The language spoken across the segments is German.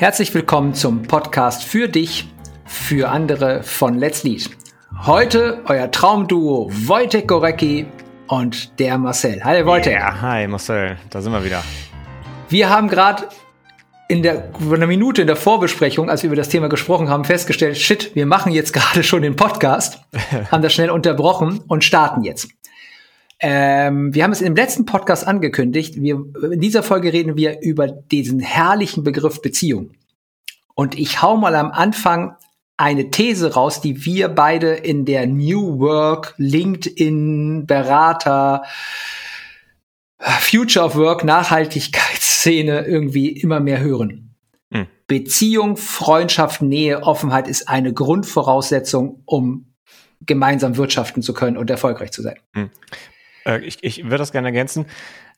Herzlich willkommen zum Podcast für dich, für andere von Let's Lead. Heute euer Traumduo Wojtek Gorecki und der Marcel. Hi Wojtek. Ja, hi Marcel, da sind wir wieder. Wir haben gerade in der in einer Minute in der Vorbesprechung, als wir über das Thema gesprochen haben, festgestellt, shit, wir machen jetzt gerade schon den Podcast, haben das schnell unterbrochen und starten jetzt. Ähm, wir haben es im letzten Podcast angekündigt. Wir, in dieser Folge reden wir über diesen herrlichen Begriff Beziehung. Und ich hau mal am Anfang eine These raus, die wir beide in der New Work, LinkedIn, Berater, Future of Work, Nachhaltigkeitsszene irgendwie immer mehr hören. Hm. Beziehung, Freundschaft, Nähe, Offenheit ist eine Grundvoraussetzung, um gemeinsam wirtschaften zu können und erfolgreich zu sein. Hm. Äh, ich ich würde das gerne ergänzen.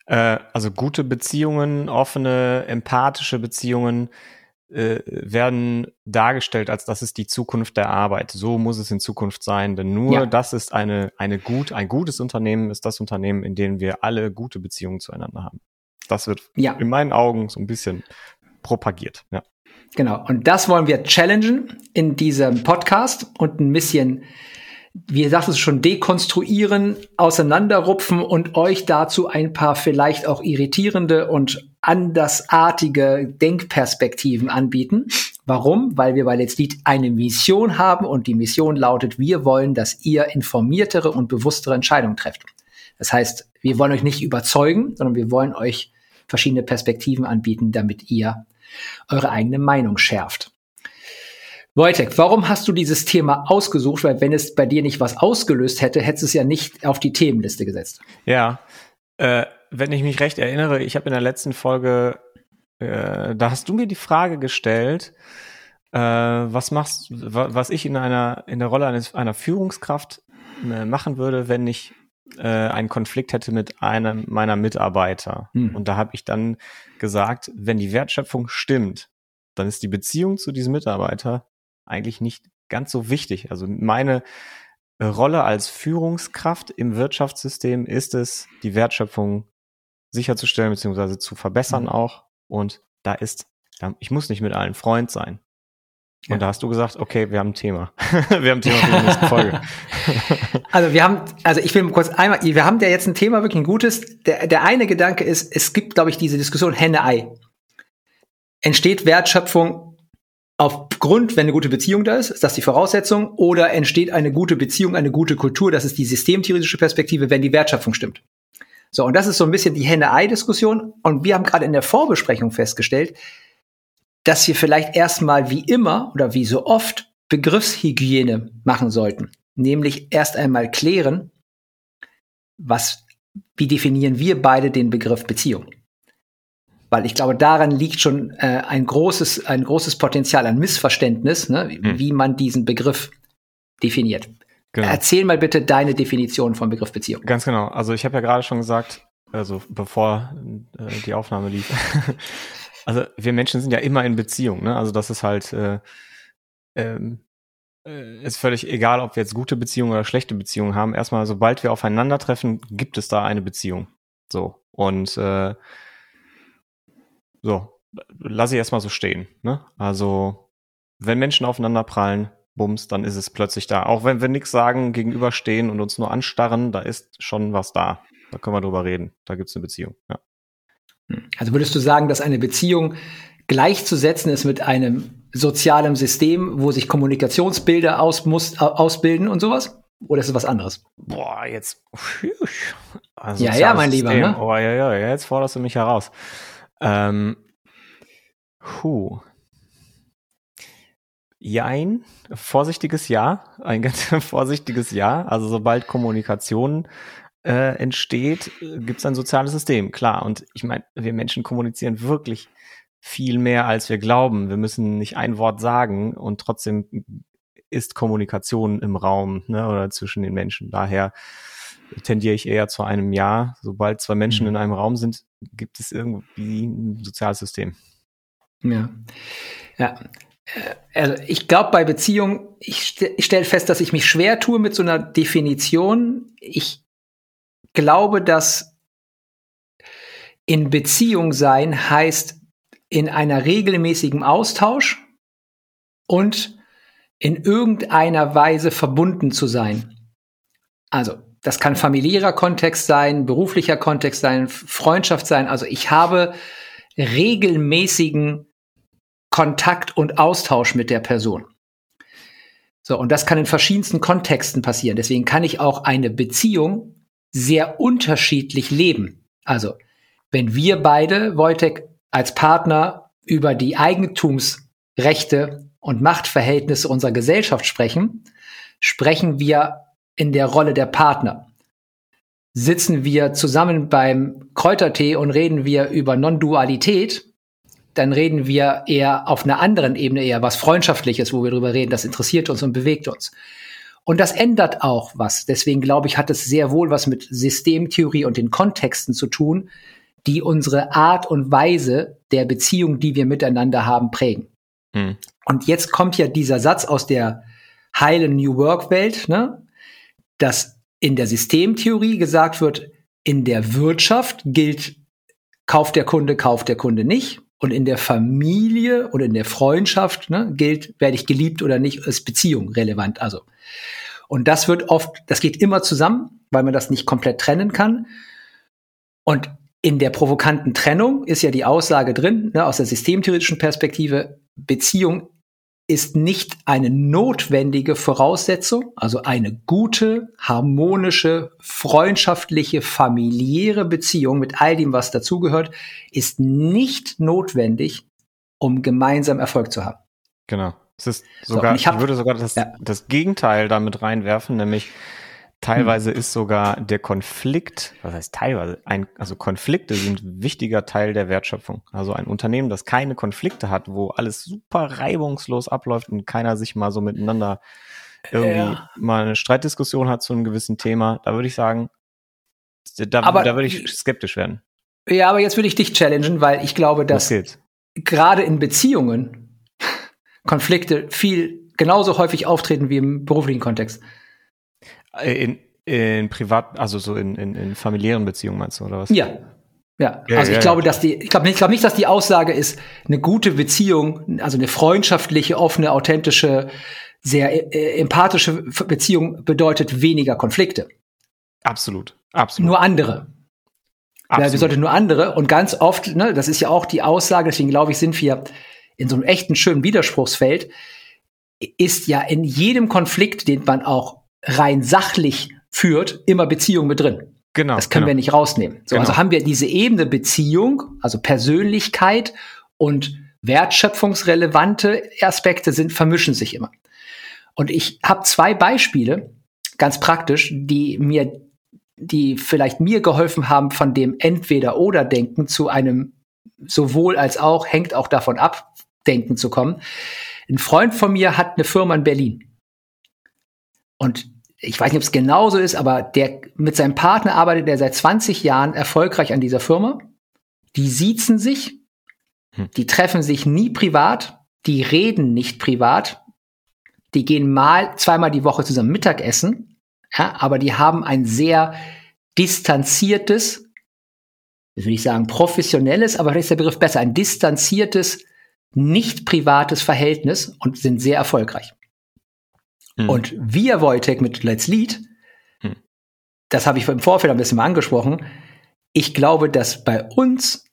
Äh, also gute Beziehungen, offene, empathische Beziehungen äh, werden dargestellt, als das ist die Zukunft der Arbeit. So muss es in Zukunft sein, denn nur ja. das ist eine, eine gut, ein gutes Unternehmen ist das Unternehmen, in dem wir alle gute Beziehungen zueinander haben. Das wird ja. in meinen Augen so ein bisschen propagiert. Ja. Genau. Und das wollen wir challengen in diesem Podcast und ein bisschen wie gesagt, es schon dekonstruieren, auseinanderrupfen und euch dazu ein paar vielleicht auch irritierende und andersartige Denkperspektiven anbieten. Warum? Weil wir bei Let's Lead eine Mission haben und die Mission lautet, wir wollen, dass ihr informiertere und bewusstere Entscheidungen trefft. Das heißt, wir wollen euch nicht überzeugen, sondern wir wollen euch verschiedene Perspektiven anbieten, damit ihr eure eigene Meinung schärft. Wojtek, warum hast du dieses Thema ausgesucht? Weil wenn es bei dir nicht was ausgelöst hätte, hättest du es ja nicht auf die Themenliste gesetzt. Ja, äh, wenn ich mich recht erinnere, ich habe in der letzten Folge, äh, da hast du mir die Frage gestellt, äh, was machst, was ich in einer in der Rolle eines einer Führungskraft äh, machen würde, wenn ich äh, einen Konflikt hätte mit einem meiner Mitarbeiter. Hm. Und da habe ich dann gesagt, wenn die Wertschöpfung stimmt, dann ist die Beziehung zu diesem Mitarbeiter eigentlich nicht ganz so wichtig. Also meine äh, Rolle als Führungskraft im Wirtschaftssystem ist es, die Wertschöpfung sicherzustellen bzw. zu verbessern mhm. auch. Und da ist, ich muss nicht mit allen Freund sein. Und ja. da hast du gesagt, okay, wir haben ein Thema. wir haben ein Thema für die nächste Folge. also wir haben, also ich will kurz einmal, wir haben ja jetzt ein Thema wirklich ein gutes. Der, der eine Gedanke ist, es gibt, glaube ich, diese Diskussion Henne-Ei. Entsteht Wertschöpfung aufgrund, wenn eine gute Beziehung da ist, ist das die Voraussetzung, oder entsteht eine gute Beziehung, eine gute Kultur, das ist die systemtheoretische Perspektive, wenn die Wertschöpfung stimmt. So, und das ist so ein bisschen die Henne-Ei-Diskussion. Und wir haben gerade in der Vorbesprechung festgestellt, dass wir vielleicht erstmal wie immer oder wie so oft Begriffshygiene machen sollten. Nämlich erst einmal klären, was, wie definieren wir beide den Begriff Beziehung? Weil ich glaube, daran liegt schon äh, ein großes, ein großes Potenzial an Missverständnis, ne, hm. wie man diesen Begriff definiert. Genau. Erzähl mal bitte deine Definition vom Begriff Beziehung. Ganz genau. Also ich habe ja gerade schon gesagt, also bevor äh, die Aufnahme lief, also wir Menschen sind ja immer in Beziehung. Ne? Also das ist halt äh, ähm, äh, ist völlig egal, ob wir jetzt gute Beziehungen oder schlechte Beziehungen haben. Erstmal, sobald wir aufeinandertreffen, gibt es da eine Beziehung. So und äh, so, lasse ich erstmal so stehen. Ne? Also, wenn Menschen aufeinander prallen, bums, dann ist es plötzlich da. Auch wenn wir nichts sagen, gegenüberstehen und uns nur anstarren, da ist schon was da. Da können wir drüber reden. Da gibt es eine Beziehung. Ja. Also würdest du sagen, dass eine Beziehung gleichzusetzen ist mit einem sozialen System, wo sich Kommunikationsbilder aus, muss, ausbilden und sowas? Oder ist es was anderes? Boah, jetzt. Also ja, ja, mein Lieber. Ne? Oh, ja, ja, jetzt forderst du mich heraus. Ähm, puh. Jein, vorsichtiges Ja, ein ganz vorsichtiges Ja. Also sobald Kommunikation äh, entsteht, gibt es ein soziales System, klar. Und ich meine, wir Menschen kommunizieren wirklich viel mehr, als wir glauben. Wir müssen nicht ein Wort sagen und trotzdem ist Kommunikation im Raum ne, oder zwischen den Menschen. Daher tendiere ich eher zu einem Ja. Sobald zwei Menschen mhm. in einem Raum sind, gibt es irgendwie ein soziales System. Ja. Ja. Äh, also ich glaube bei Beziehungen, ich, st ich stelle fest, dass ich mich schwer tue mit so einer Definition. Ich glaube, dass in Beziehung sein heißt, in einer regelmäßigen Austausch und in irgendeiner Weise verbunden zu sein. Also, das kann familiärer Kontext sein, beruflicher Kontext sein, Freundschaft sein. Also, ich habe regelmäßigen Kontakt und Austausch mit der Person. So, und das kann in verschiedensten Kontexten passieren. Deswegen kann ich auch eine Beziehung sehr unterschiedlich leben. Also, wenn wir beide, Wojtek, als Partner über die Eigentumsrechte und Machtverhältnisse unserer Gesellschaft sprechen, sprechen wir in der Rolle der Partner. Sitzen wir zusammen beim Kräutertee und reden wir über Non-Dualität, dann reden wir eher auf einer anderen Ebene, eher was Freundschaftliches, wo wir darüber reden, das interessiert uns und bewegt uns. Und das ändert auch was. Deswegen glaube ich, hat es sehr wohl was mit Systemtheorie und den Kontexten zu tun, die unsere Art und Weise der Beziehung, die wir miteinander haben, prägen. Hm. Und jetzt kommt ja dieser Satz aus der heilen New Work Welt, ne, dass in der Systemtheorie gesagt wird, in der Wirtschaft gilt, kauft der Kunde, kauft der Kunde nicht. Und in der Familie oder in der Freundschaft ne, gilt, werde ich geliebt oder nicht, ist Beziehung relevant. Also. Und das wird oft, das geht immer zusammen, weil man das nicht komplett trennen kann. Und in der provokanten Trennung ist ja die Aussage drin, ne, aus der systemtheoretischen Perspektive, Beziehung ist nicht eine notwendige Voraussetzung, also eine gute, harmonische, freundschaftliche, familiäre Beziehung mit all dem, was dazugehört, ist nicht notwendig, um gemeinsam Erfolg zu haben. Genau. Es ist sogar, so, ich, hab, ich, würde sogar das, ja. das Gegenteil damit reinwerfen, nämlich Teilweise ist sogar der Konflikt, was heißt teilweise, ein, also Konflikte sind wichtiger Teil der Wertschöpfung. Also ein Unternehmen, das keine Konflikte hat, wo alles super reibungslos abläuft und keiner sich mal so miteinander irgendwie ja. mal eine Streitdiskussion hat zu einem gewissen Thema, da würde ich sagen, da, aber, da würde ich skeptisch werden. Ja, aber jetzt würde ich dich challengen, weil ich glaube, dass gerade in Beziehungen Konflikte viel genauso häufig auftreten wie im beruflichen Kontext. In, in privat, also so in, in, in familiären Beziehungen meinst du, oder was? Ja. Ja, ja also ich ja, glaube, ja. dass die, ich glaube nicht, ich glaube nicht, dass die Aussage ist, eine gute Beziehung, also eine freundschaftliche, offene, authentische, sehr äh, empathische Beziehung bedeutet weniger Konflikte. Absolut, absolut. Nur andere. Absolut. Ja, wir sollten nur andere und ganz oft, ne, das ist ja auch die Aussage, deswegen glaube ich, sind wir in so einem echten schönen Widerspruchsfeld, ist ja in jedem Konflikt, den man auch rein sachlich führt, immer Beziehung mit drin. Genau. Das können genau. wir nicht rausnehmen. So, genau. Also haben wir diese Ebene Beziehung, also Persönlichkeit und wertschöpfungsrelevante Aspekte sind, vermischen sich immer. Und ich habe zwei Beispiele, ganz praktisch, die mir, die vielleicht mir geholfen haben, von dem Entweder-Oder-Denken zu einem sowohl als auch, hängt auch davon ab, Denken zu kommen. Ein Freund von mir hat eine Firma in Berlin. Und ich weiß nicht, ob es genauso ist, aber der mit seinem Partner arbeitet er seit 20 Jahren erfolgreich an dieser Firma. Die siezen sich, hm. die treffen sich nie privat, die reden nicht privat, die gehen mal zweimal die Woche zusammen Mittagessen, ja, aber die haben ein sehr distanziertes, das will ich sagen, professionelles, aber vielleicht ist der Begriff besser, ein distanziertes, nicht privates Verhältnis und sind sehr erfolgreich. Mhm. Und wir Wojtek mit Let's Lead, mhm. das habe ich im Vorfeld ein bisschen mal angesprochen, ich glaube, dass bei uns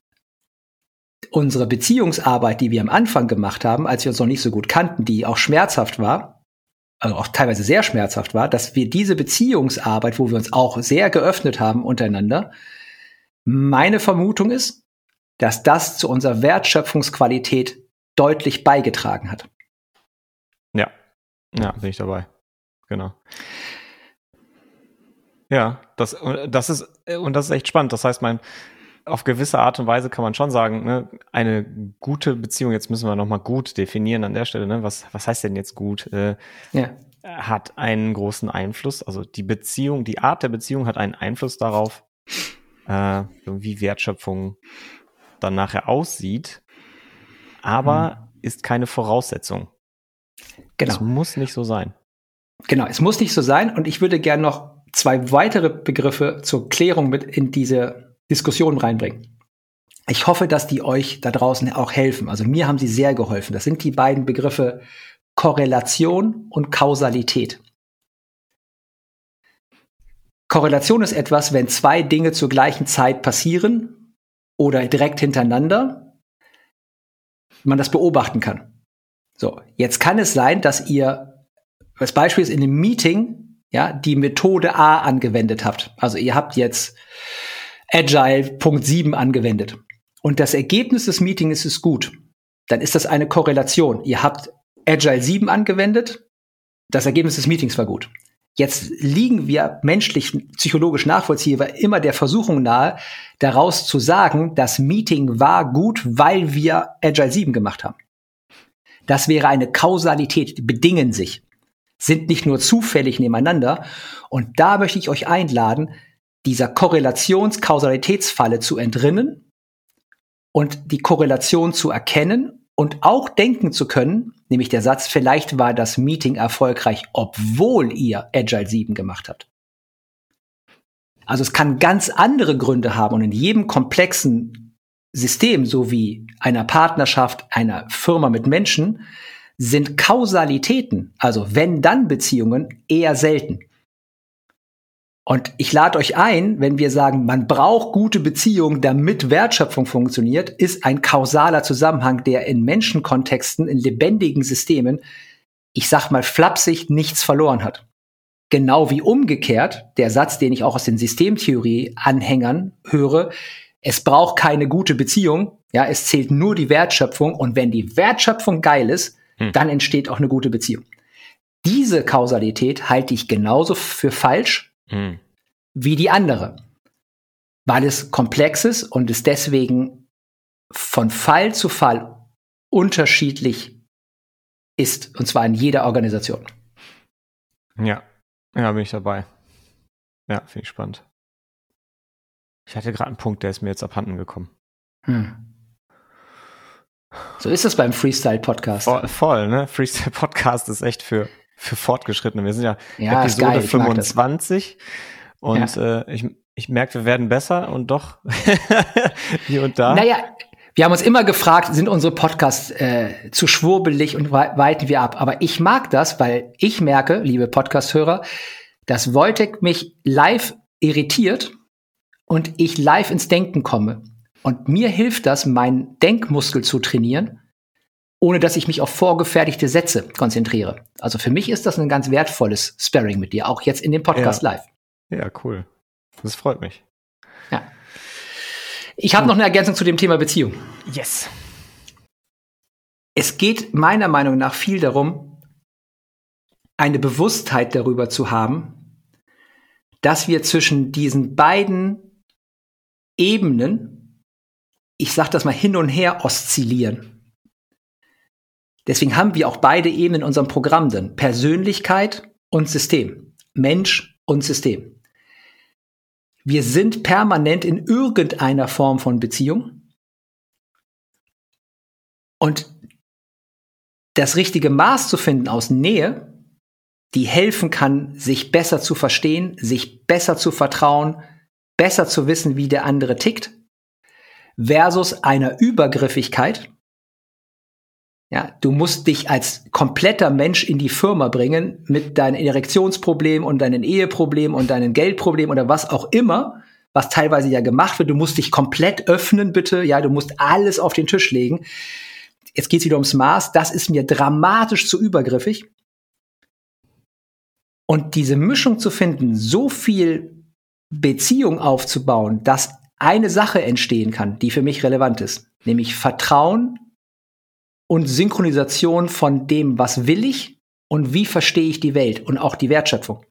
unsere Beziehungsarbeit, die wir am Anfang gemacht haben, als wir uns noch nicht so gut kannten, die auch schmerzhaft war, also auch teilweise sehr schmerzhaft war, dass wir diese Beziehungsarbeit, wo wir uns auch sehr geöffnet haben untereinander, meine Vermutung ist, dass das zu unserer Wertschöpfungsqualität deutlich beigetragen hat. Ja, bin ich dabei. Genau. Ja, das, das ist, und das ist echt spannend. Das heißt, mein, auf gewisse Art und Weise kann man schon sagen, ne, eine gute Beziehung, jetzt müssen wir nochmal gut definieren an der Stelle, ne, was, was heißt denn jetzt gut? Äh, ja. Hat einen großen Einfluss, also die Beziehung, die Art der Beziehung hat einen Einfluss darauf, äh, wie Wertschöpfung dann nachher aussieht, aber hm. ist keine Voraussetzung. Genau. Es muss nicht so sein. Genau, es muss nicht so sein. Und ich würde gerne noch zwei weitere Begriffe zur Klärung mit in diese Diskussion reinbringen. Ich hoffe, dass die euch da draußen auch helfen. Also mir haben sie sehr geholfen. Das sind die beiden Begriffe Korrelation und Kausalität. Korrelation ist etwas, wenn zwei Dinge zur gleichen Zeit passieren oder direkt hintereinander, man das beobachten kann. So, jetzt kann es sein, dass ihr, als Beispiel ist in einem Meeting, ja, die Methode A angewendet habt. Also ihr habt jetzt Agile Punkt 7 angewendet. Und das Ergebnis des Meetings ist gut. Dann ist das eine Korrelation. Ihr habt Agile 7 angewendet. Das Ergebnis des Meetings war gut. Jetzt liegen wir menschlich, psychologisch nachvollziehbar immer der Versuchung nahe, daraus zu sagen, das Meeting war gut, weil wir Agile 7 gemacht haben. Das wäre eine Kausalität, die bedingen sich, sind nicht nur zufällig nebeneinander. Und da möchte ich euch einladen, dieser Korrelations-Kausalitätsfalle zu entrinnen und die Korrelation zu erkennen und auch denken zu können, nämlich der Satz, vielleicht war das Meeting erfolgreich, obwohl ihr Agile 7 gemacht habt. Also es kann ganz andere Gründe haben und in jedem komplexen System, so wie einer Partnerschaft, einer Firma mit Menschen, sind Kausalitäten, also wenn-dann-Beziehungen eher selten. Und ich lade euch ein, wenn wir sagen, man braucht gute Beziehungen, damit Wertschöpfung funktioniert, ist ein kausaler Zusammenhang, der in Menschenkontexten, in lebendigen Systemen, ich sag mal flapsig, nichts verloren hat. Genau wie umgekehrt, der Satz, den ich auch aus den Systemtheorie-Anhängern höre, es braucht keine gute Beziehung, ja, es zählt nur die Wertschöpfung und wenn die Wertschöpfung geil ist, hm. dann entsteht auch eine gute Beziehung. Diese Kausalität halte ich genauso für falsch mhm. wie die andere, weil es komplex ist und es deswegen von Fall zu Fall unterschiedlich ist, und zwar in jeder Organisation. Ja, ja, bin ich dabei. Ja, finde ich spannend. Ich hatte gerade einen Punkt, der ist mir jetzt abhanden gekommen. Hm. So ist es beim Freestyle-Podcast. Voll, voll, ne? Freestyle-Podcast ist echt für für Fortgeschrittene. Wir sind ja, ja Episode 25 und ja. äh, ich, ich merke, wir werden besser und doch hier und da. Naja, wir haben uns immer gefragt, sind unsere Podcasts äh, zu schwurbelig und weiten wir ab? Aber ich mag das, weil ich merke, liebe Podcast-Hörer, dass Wojtek mich live irritiert und ich live ins Denken komme. Und mir hilft das, meinen Denkmuskel zu trainieren ohne dass ich mich auf vorgefertigte Sätze konzentriere. Also für mich ist das ein ganz wertvolles Sparring mit dir, auch jetzt in dem Podcast ja. live. Ja, cool. Das freut mich. Ja. Ich habe noch eine Ergänzung zu dem Thema Beziehung. Yes. Es geht meiner Meinung nach viel darum, eine Bewusstheit darüber zu haben, dass wir zwischen diesen beiden Ebenen, ich sage das mal hin und her oszillieren. Deswegen haben wir auch beide Ebenen in unserem Programm drin. Persönlichkeit und System. Mensch und System. Wir sind permanent in irgendeiner Form von Beziehung. Und das richtige Maß zu finden aus Nähe, die helfen kann, sich besser zu verstehen, sich besser zu vertrauen, besser zu wissen, wie der andere tickt, versus einer Übergriffigkeit, ja, du musst dich als kompletter Mensch in die Firma bringen mit deinen Erektionsproblemen und deinen Eheproblemen und deinen Geldproblemen oder was auch immer, was teilweise ja gemacht wird. Du musst dich komplett öffnen, bitte. Ja, du musst alles auf den Tisch legen. Jetzt geht's wieder ums Maß. Das ist mir dramatisch zu übergriffig. Und diese Mischung zu finden, so viel Beziehung aufzubauen, dass eine Sache entstehen kann, die für mich relevant ist, nämlich Vertrauen und Synchronisation von dem, was will ich und wie verstehe ich die Welt und auch die Wertschöpfung.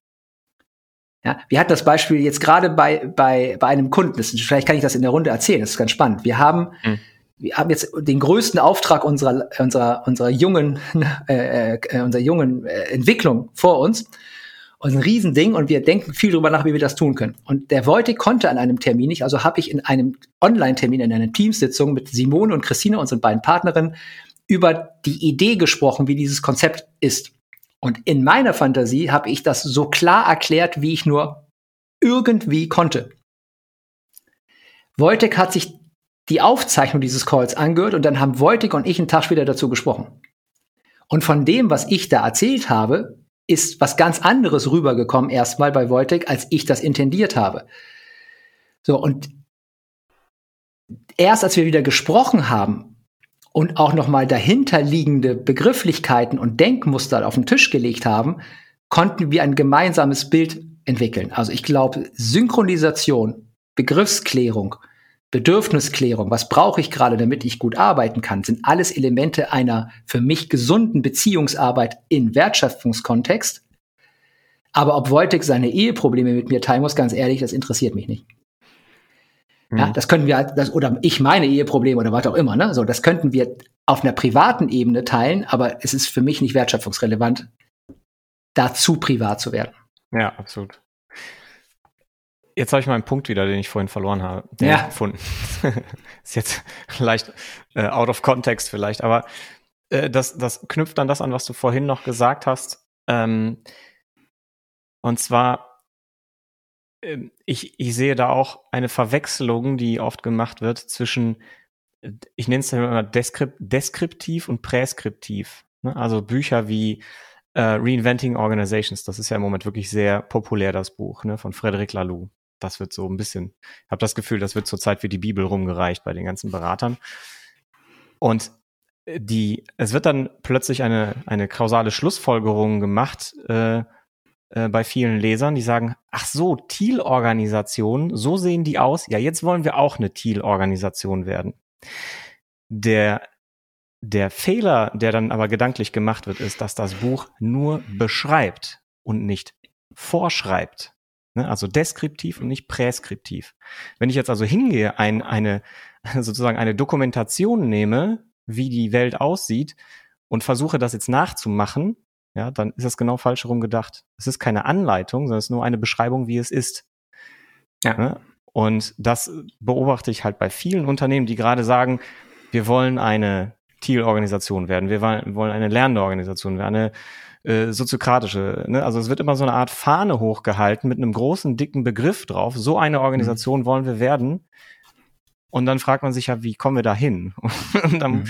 Ja, wir hatten das Beispiel jetzt gerade bei, bei, bei einem Kunden. Das, vielleicht kann ich das in der Runde erzählen. Das ist ganz spannend. Wir haben, mhm. wir haben jetzt den größten Auftrag unserer, unserer, unserer jungen, äh, äh, unserer jungen äh, Entwicklung vor uns. Und ein Riesending und wir denken viel darüber nach, wie wir das tun können. Und der Wojtek konnte an einem Termin nicht, also habe ich in einem Online-Termin, in einer Teamsitzung mit Simone und Christine, unseren beiden Partnerinnen, über die Idee gesprochen, wie dieses Konzept ist. Und in meiner Fantasie habe ich das so klar erklärt, wie ich nur irgendwie konnte. Wojtek hat sich die Aufzeichnung dieses Calls angehört und dann haben Wojtek und ich einen Tag später dazu gesprochen. Und von dem, was ich da erzählt habe, ist was ganz anderes rübergekommen erstmal bei Wojtek, als ich das intendiert habe. So, und erst als wir wieder gesprochen haben und auch nochmal dahinterliegende Begrifflichkeiten und Denkmuster auf den Tisch gelegt haben, konnten wir ein gemeinsames Bild entwickeln. Also ich glaube, Synchronisation, Begriffsklärung, Bedürfnisklärung, was brauche ich gerade, damit ich gut arbeiten kann, sind alles Elemente einer für mich gesunden Beziehungsarbeit in Wertschöpfungskontext. Aber ob Wojtek seine Eheprobleme mit mir teilen muss, ganz ehrlich, das interessiert mich nicht. Ja, mhm. das könnten wir, das, oder ich meine Eheprobleme oder was auch immer, ne? So, das könnten wir auf einer privaten Ebene teilen, aber es ist für mich nicht wertschöpfungsrelevant, dazu privat zu werden. Ja, absolut. Jetzt habe ich meinen Punkt wieder, den ich vorhin verloren habe. Den ja. gefunden. ist jetzt leicht äh, out of context vielleicht, aber äh, das, das knüpft an das an, was du vorhin noch gesagt hast. Ähm, und zwar, äh, ich, ich sehe da auch eine Verwechslung, die oft gemacht wird zwischen, ich nenne es immer Deskript, deskriptiv und präskriptiv. Ne? Also Bücher wie äh, Reinventing Organizations, das ist ja im Moment wirklich sehr populär, das Buch ne, von Frederic Laloux das wird so ein bisschen, ich habe das Gefühl, das wird zurzeit wie die Bibel rumgereicht bei den ganzen Beratern. Und äh, die, es wird dann plötzlich eine, eine kausale Schlussfolgerung gemacht äh, äh, bei vielen Lesern, die sagen, ach so, Thiel-Organisationen, so sehen die aus. Ja, jetzt wollen wir auch eine Thiel-Organisation werden. Der, der Fehler, der dann aber gedanklich gemacht wird, ist, dass das Buch nur beschreibt und nicht vorschreibt. Ne? Also deskriptiv und nicht präskriptiv. Wenn ich jetzt also hingehe, ein, eine, sozusagen eine Dokumentation nehme, wie die Welt aussieht und versuche das jetzt nachzumachen, ja, dann ist das genau falsch herum gedacht. Es ist keine Anleitung, sondern es ist nur eine Beschreibung, wie es ist. Ja. Ne? Und das beobachte ich halt bei vielen Unternehmen, die gerade sagen, wir wollen eine Thiel-Organisation werden, wir wollen eine lernende Organisation werden, eine äh, soziokratische. Ne? Also es wird immer so eine Art Fahne hochgehalten mit einem großen, dicken Begriff drauf. So eine Organisation mhm. wollen wir werden. Und dann fragt man sich ja, wie kommen wir da hin? Und dann, mhm.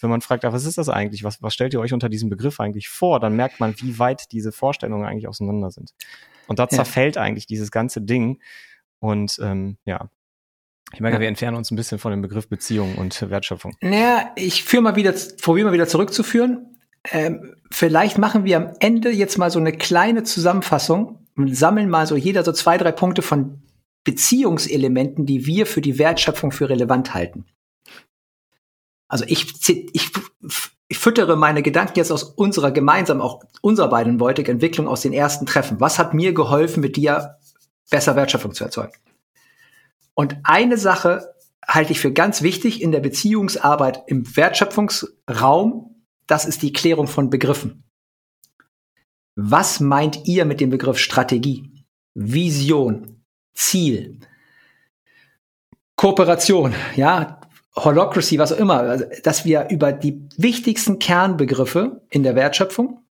wenn man fragt, was ist das eigentlich? Was, was stellt ihr euch unter diesem Begriff eigentlich vor? Dann merkt man, wie weit diese Vorstellungen eigentlich auseinander sind. Und da zerfällt ja. eigentlich dieses ganze Ding. Und ähm, ja, ich meine, ja. wir entfernen uns ein bisschen von dem Begriff Beziehung und Wertschöpfung. Naja, ich führe mal wieder, probiere mal wieder zurückzuführen. Ähm, vielleicht machen wir am Ende jetzt mal so eine kleine Zusammenfassung und sammeln mal so jeder so zwei, drei Punkte von Beziehungselementen, die wir für die Wertschöpfung für relevant halten. Also ich, ich, ich füttere meine Gedanken jetzt aus unserer gemeinsam, auch unserer beiden Beutig Entwicklung aus den ersten Treffen. Was hat mir geholfen, mit dir besser Wertschöpfung zu erzeugen? Und eine Sache halte ich für ganz wichtig in der Beziehungsarbeit im Wertschöpfungsraum das ist die Klärung von Begriffen. Was meint ihr mit dem Begriff Strategie, Vision, Ziel, Kooperation, ja, Holocracy, was auch immer, also, dass wir über die wichtigsten Kernbegriffe in der Wertschöpfung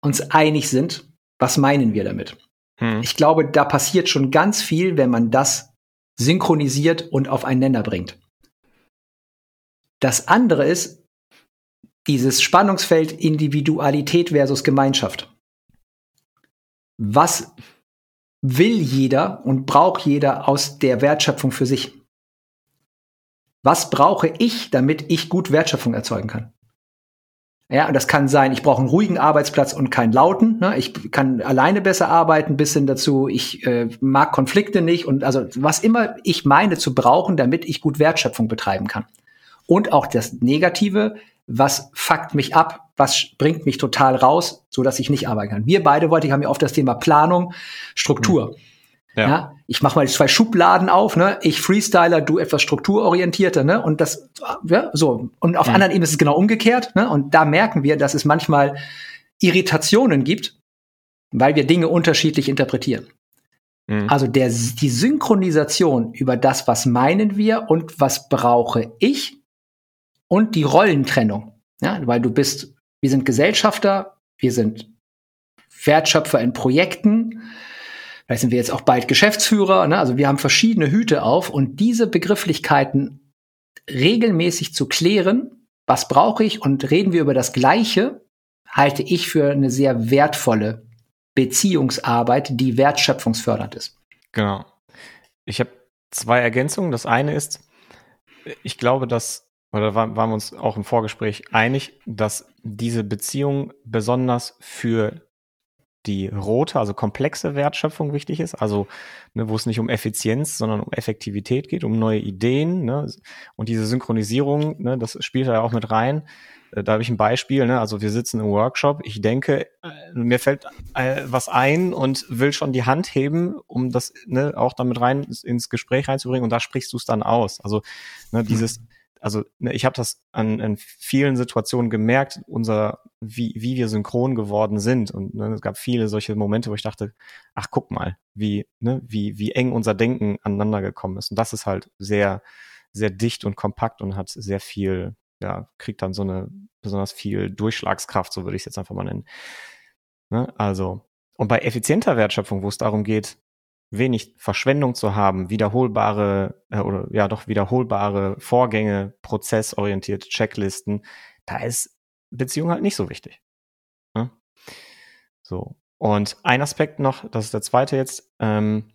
uns einig sind, was meinen wir damit? Hm. Ich glaube, da passiert schon ganz viel, wenn man das synchronisiert und auf einen Nenner bringt. Das andere ist, dieses Spannungsfeld Individualität versus Gemeinschaft. Was will jeder und braucht jeder aus der Wertschöpfung für sich? Was brauche ich, damit ich gut Wertschöpfung erzeugen kann? Ja, und das kann sein, ich brauche einen ruhigen Arbeitsplatz und keinen lauten. Ne? Ich kann alleine besser arbeiten, bis hin dazu, ich äh, mag Konflikte nicht und also was immer ich meine zu brauchen, damit ich gut Wertschöpfung betreiben kann. Und auch das Negative, was fuckt mich ab, was bringt mich total raus, so dass ich nicht arbeiten kann. Wir beide wollte, ich haben ja oft das Thema Planung, Struktur. Hm. Ja. ja. ich mache mal zwei Schubladen auf, ne? Ich Freestyler, du etwas strukturorientierter, ne? Und das, ja, so. Und auf mhm. anderen Ebenen ist es genau umgekehrt, ne? Und da merken wir, dass es manchmal Irritationen gibt, weil wir Dinge unterschiedlich interpretieren. Mhm. Also der, die Synchronisation über das, was meinen wir und was brauche ich, und die Rollentrennung. Ja, weil du bist, wir sind Gesellschafter, wir sind Wertschöpfer in Projekten, vielleicht sind wir jetzt auch bald Geschäftsführer, ne? also wir haben verschiedene Hüte auf und diese Begrifflichkeiten regelmäßig zu klären, was brauche ich und reden wir über das Gleiche, halte ich für eine sehr wertvolle Beziehungsarbeit, die wertschöpfungsfördernd ist. Genau. Ich habe zwei Ergänzungen. Das eine ist, ich glaube, dass, oder waren wir uns auch im Vorgespräch einig, dass diese Beziehung besonders für die rote, also komplexe Wertschöpfung wichtig ist, also ne, wo es nicht um Effizienz, sondern um Effektivität geht, um neue Ideen. Ne? Und diese Synchronisierung, ne, das spielt da ja auch mit rein. Äh, da habe ich ein Beispiel, ne? also wir sitzen im Workshop, ich denke, äh, mir fällt äh, was ein und will schon die Hand heben, um das ne, auch damit rein ins Gespräch reinzubringen und da sprichst du es dann aus. Also ne, dieses also ne, ich habe das an, an vielen Situationen gemerkt, unser, wie, wie wir synchron geworden sind. Und ne, es gab viele solche Momente, wo ich dachte, ach guck mal, wie, ne, wie, wie eng unser Denken aneinander gekommen ist. Und das ist halt sehr, sehr dicht und kompakt und hat sehr viel, ja, kriegt dann so eine besonders viel Durchschlagskraft, so würde ich es jetzt einfach mal nennen. Ne? Also, und bei effizienter Wertschöpfung, wo es darum geht, wenig Verschwendung zu haben, wiederholbare äh, oder ja doch wiederholbare Vorgänge, prozessorientierte Checklisten, da ist Beziehung halt nicht so wichtig. Ja? So. Und ein Aspekt noch, das ist der zweite jetzt, ähm,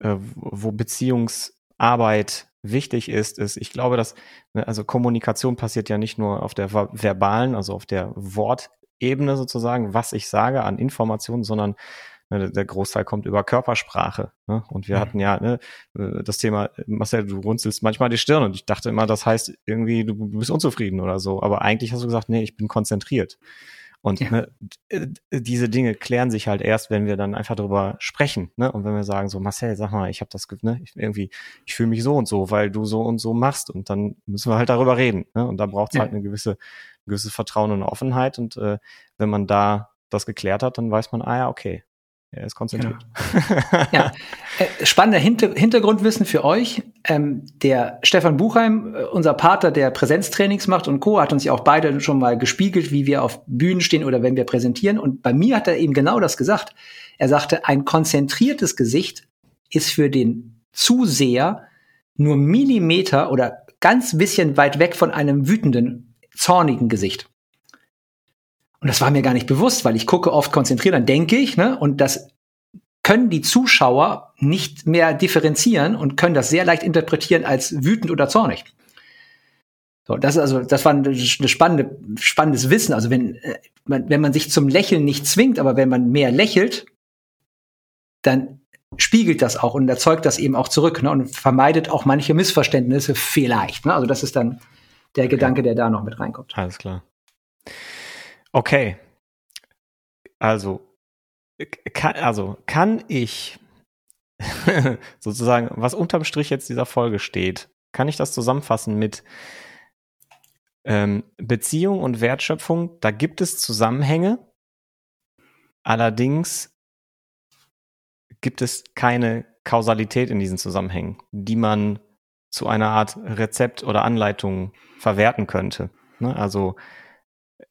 äh, wo Beziehungsarbeit wichtig ist, ist, ich glaube, dass, ne, also Kommunikation passiert ja nicht nur auf der verbalen, also auf der Wortebene sozusagen, was ich sage an Informationen, sondern Ne, der Großteil kommt über Körpersprache. Ne? Und wir mhm. hatten ja ne, äh, das Thema, Marcel, du runzelst manchmal die Stirn und ich dachte immer, das heißt irgendwie, du, du bist unzufrieden oder so. Aber eigentlich hast du gesagt, nee, ich bin konzentriert. Und ja. ne, äh, diese Dinge klären sich halt erst, wenn wir dann einfach darüber sprechen. Ne? Und wenn wir sagen, so Marcel, sag mal, ich habe das, ne, ich, irgendwie, ich fühle mich so und so, weil du so und so machst. Und dann müssen wir halt darüber reden. Ne? Und da braucht es ja. halt eine gewisse, ein gewisses Vertrauen und Offenheit. Und äh, wenn man da das geklärt hat, dann weiß man, ah ja, okay, er ist konzentriert. Ja, ja. Äh, spannender Hinter Hintergrundwissen für euch. Ähm, der Stefan Buchheim, äh, unser Pater, der Präsenztrainings macht und Co., hat uns ja auch beide schon mal gespiegelt, wie wir auf Bühnen stehen oder wenn wir präsentieren. Und bei mir hat er eben genau das gesagt. Er sagte, ein konzentriertes Gesicht ist für den Zuseher nur Millimeter oder ganz bisschen weit weg von einem wütenden, zornigen Gesicht. Und das war mir gar nicht bewusst, weil ich gucke oft konzentriert, dann denke ich, ne? Und das können die Zuschauer nicht mehr differenzieren und können das sehr leicht interpretieren als wütend oder zornig. So, das ist also, das war ein spannende, spannendes Wissen. Also wenn, äh, wenn man sich zum Lächeln nicht zwingt, aber wenn man mehr lächelt, dann spiegelt das auch und erzeugt das eben auch zurück ne, und vermeidet auch manche Missverständnisse vielleicht. Ne? Also das ist dann der Gedanke, der da noch mit reinkommt. Alles klar. Okay. Also, kann, also kann ich sozusagen, was unterm Strich jetzt dieser Folge steht, kann ich das zusammenfassen mit ähm, Beziehung und Wertschöpfung. Da gibt es Zusammenhänge. Allerdings gibt es keine Kausalität in diesen Zusammenhängen, die man zu einer Art Rezept oder Anleitung verwerten könnte. Ne? Also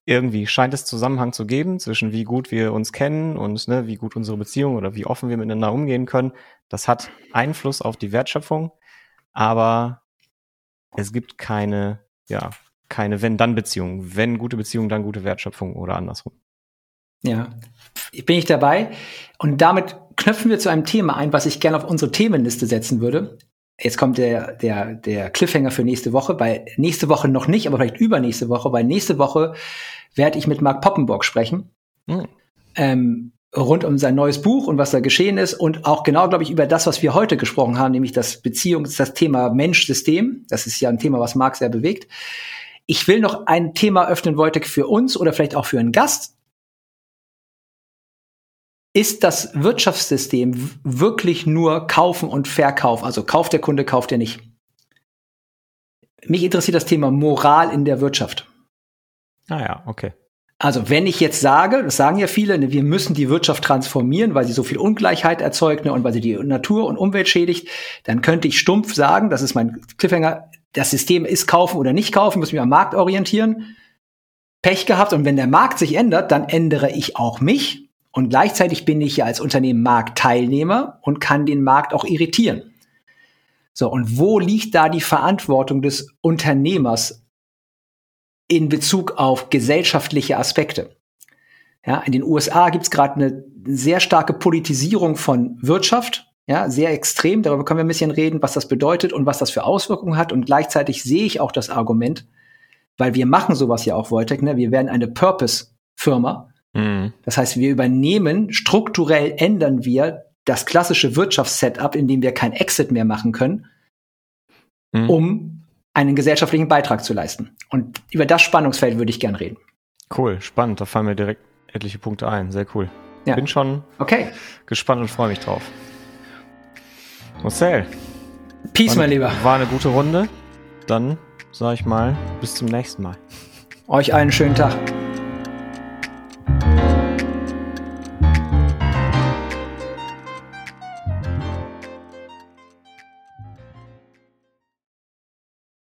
irgendwie scheint es Zusammenhang zu geben zwischen wie gut wir uns kennen und ne, wie gut unsere Beziehung oder wie offen wir miteinander umgehen können. Das hat Einfluss auf die Wertschöpfung, aber es gibt keine, ja, keine Wenn-Dann-Beziehung. Wenn gute Beziehung, dann gute Wertschöpfung oder andersrum. Ja, bin ich dabei. Und damit knöpfen wir zu einem Thema ein, was ich gerne auf unsere Themenliste setzen würde. Jetzt kommt der, der, der Cliffhanger für nächste Woche, weil nächste Woche noch nicht, aber vielleicht übernächste Woche, weil nächste Woche werde ich mit Mark Poppenbock sprechen. Mhm. Ähm, rund um sein neues Buch und was da geschehen ist und auch genau, glaube ich, über das, was wir heute gesprochen haben, nämlich das Beziehung, das Thema Mensch-System. Das ist ja ein Thema, was Mark sehr bewegt. Ich will noch ein Thema öffnen wollte für uns oder vielleicht auch für einen Gast, ist das Wirtschaftssystem wirklich nur Kaufen und Verkauf? Also kauft der Kunde, kauft er nicht? Mich interessiert das Thema Moral in der Wirtschaft. Ah ja, okay. Also wenn ich jetzt sage, das sagen ja viele, ne, wir müssen die Wirtschaft transformieren, weil sie so viel Ungleichheit erzeugt ne, und weil sie die Natur und Umwelt schädigt, dann könnte ich stumpf sagen, das ist mein Cliffhanger, das System ist kaufen oder nicht kaufen, muss mich am Markt orientieren. Pech gehabt und wenn der Markt sich ändert, dann ändere ich auch mich und gleichzeitig bin ich ja als Unternehmen Marktteilnehmer und kann den Markt auch irritieren. So, und wo liegt da die Verantwortung des Unternehmers in Bezug auf gesellschaftliche Aspekte? Ja, in den USA gibt es gerade eine sehr starke Politisierung von Wirtschaft, ja, sehr extrem. Darüber können wir ein bisschen reden, was das bedeutet und was das für Auswirkungen hat. Und gleichzeitig sehe ich auch das Argument, weil wir machen sowas ja auch, Wojtek, ne? wir werden eine Purpose-Firma. Mhm. Das heißt, wir übernehmen, strukturell ändern wir das klassische Wirtschaftssetup, in dem wir kein Exit mehr machen können, mhm. um einen gesellschaftlichen Beitrag zu leisten. Und über das Spannungsfeld würde ich gern reden. Cool, spannend. Da fallen mir direkt etliche Punkte ein. Sehr cool. Ja. Bin schon okay. gespannt und freue mich drauf. Marcel. Peace, mein Lieber. War eine gute Runde. Dann sage ich mal, bis zum nächsten Mal. Euch einen schönen Tag. Bye.